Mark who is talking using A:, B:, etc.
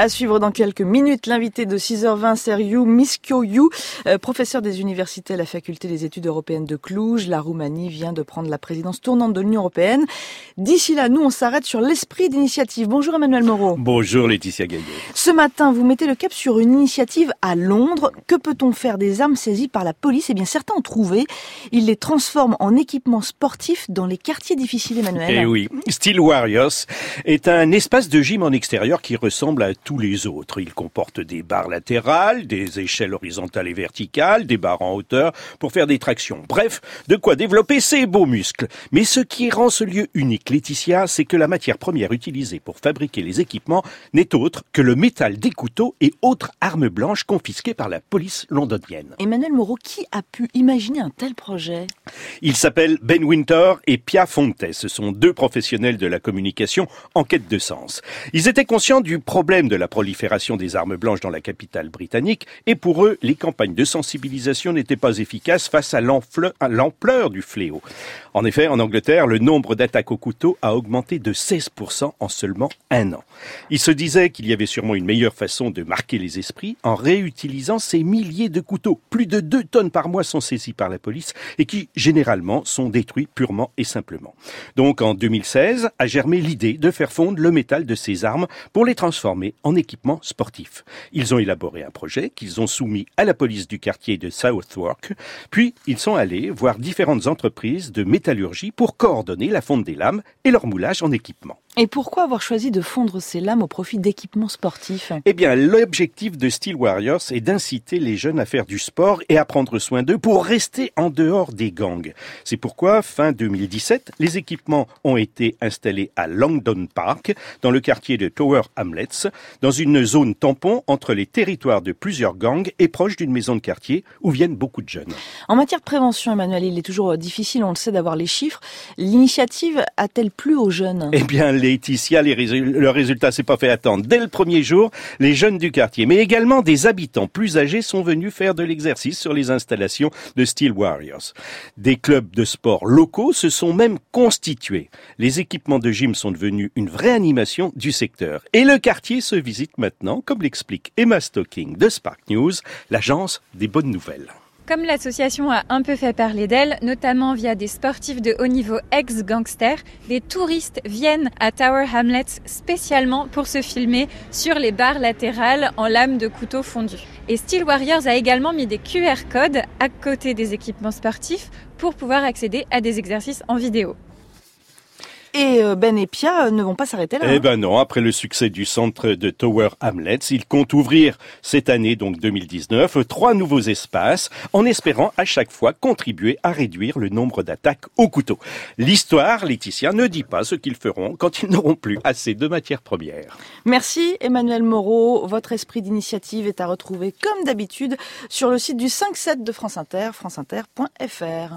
A: À suivre dans quelques minutes, l'invité de 6h20, Seriou Miskioyou, euh, professeur des universités à la faculté des études européennes de Cluj. La Roumanie vient de prendre la présidence tournante de l'Union européenne. D'ici là, nous, on s'arrête sur l'esprit d'initiative. Bonjour Emmanuel Moreau.
B: Bonjour Laetitia Gaillet.
A: Ce matin, vous mettez le cap sur une initiative à Londres. Que peut-on faire des armes saisies par la police? Eh bien, certains ont trouvé. Ils les transforment en équipements sportifs dans les quartiers difficiles, Emmanuel.
B: Eh oui, Steel Warriors est un espace de gym en extérieur qui ressemble à tous les autres. Il comporte des barres latérales, des échelles horizontales et verticales, des barres en hauteur pour faire des tractions. Bref, de quoi développer ses beaux muscles. Mais ce qui rend ce lieu unique, Laetitia, c'est que la matière première utilisée pour fabriquer les équipements n'est autre que le métal des couteaux et autres armes blanches confisquées par la police londonienne.
A: Emmanuel Moreau, qui a pu imaginer un tel projet?
B: Ils s'appellent Ben Winter et Pia Fontes. Ce sont deux professionnels de la communication en quête de sens. Ils étaient conscients du problème de la prolifération des armes blanches dans la capitale britannique et pour eux, les campagnes de sensibilisation n'étaient pas efficaces face à l'ampleur du fléau. En effet, en Angleterre, le nombre d'attaques au couteau a augmenté de 16% en seulement un an. Ils se disaient qu'il y avait sûrement une meilleure façon de marquer les esprits en réutilisant ces milliers de couteaux. Plus de 2 tonnes par mois sont saisis par la police et qui, généralement, sont détruits purement et simplement. Donc, en 2016, a germé l'idée de faire fondre le métal de ces armes pour les transformer en équipements sportifs. Ils ont élaboré un projet qu'ils ont soumis à la police du quartier de Southwark, puis ils sont allés voir différentes entreprises de métallurgie pour coordonner la fonte des lames et leur moulage en équipement.
A: Et pourquoi avoir choisi de fondre ces lames au profit d'équipements sportifs?
B: Eh bien, l'objectif de Steel Warriors est d'inciter les jeunes à faire du sport et à prendre soin d'eux pour rester en dehors des gangs. C'est pourquoi, fin 2017, les équipements ont été installés à Langdon Park, dans le quartier de Tower Hamlets, dans une zone tampon entre les territoires de plusieurs gangs et proche d'une maison de quartier où viennent beaucoup de jeunes.
A: En matière de prévention, Emmanuel, il est toujours difficile, on le sait, d'avoir les chiffres. L'initiative a-t-elle plu aux jeunes?
B: Eh bien, Laetitia, le résultat s'est pas fait attendre. Dès le premier jour, les jeunes du quartier, mais également des habitants plus âgés sont venus faire de l'exercice sur les installations de Steel Warriors. Des clubs de sport locaux se sont même constitués. Les équipements de gym sont devenus une vraie animation du secteur. Et le quartier se visite maintenant, comme l'explique Emma Stocking de Spark News, l'agence des bonnes nouvelles.
C: Comme l'association a un peu fait parler d'elle, notamment via des sportifs de haut niveau ex-gangsters, des touristes viennent à Tower Hamlets spécialement pour se filmer sur les barres latérales en lames de couteau fondu. Et Steel Warriors a également mis des QR codes à côté des équipements sportifs pour pouvoir accéder à des exercices en vidéo.
A: Et euh, Ben et Pia euh, ne vont pas s'arrêter là.
B: Eh
A: hein.
B: ben non, après le succès du centre de Tower Hamlets, ils comptent ouvrir cette année, donc 2019, trois nouveaux espaces, en espérant à chaque fois contribuer à réduire le nombre d'attaques au couteau. L'histoire, Laetitia, ne dit pas ce qu'ils feront quand ils n'auront plus assez de matières premières.
A: Merci Emmanuel Moreau. Votre esprit d'initiative est à retrouver comme d'habitude sur le site du 5-7 de France Inter, franceinter.fr.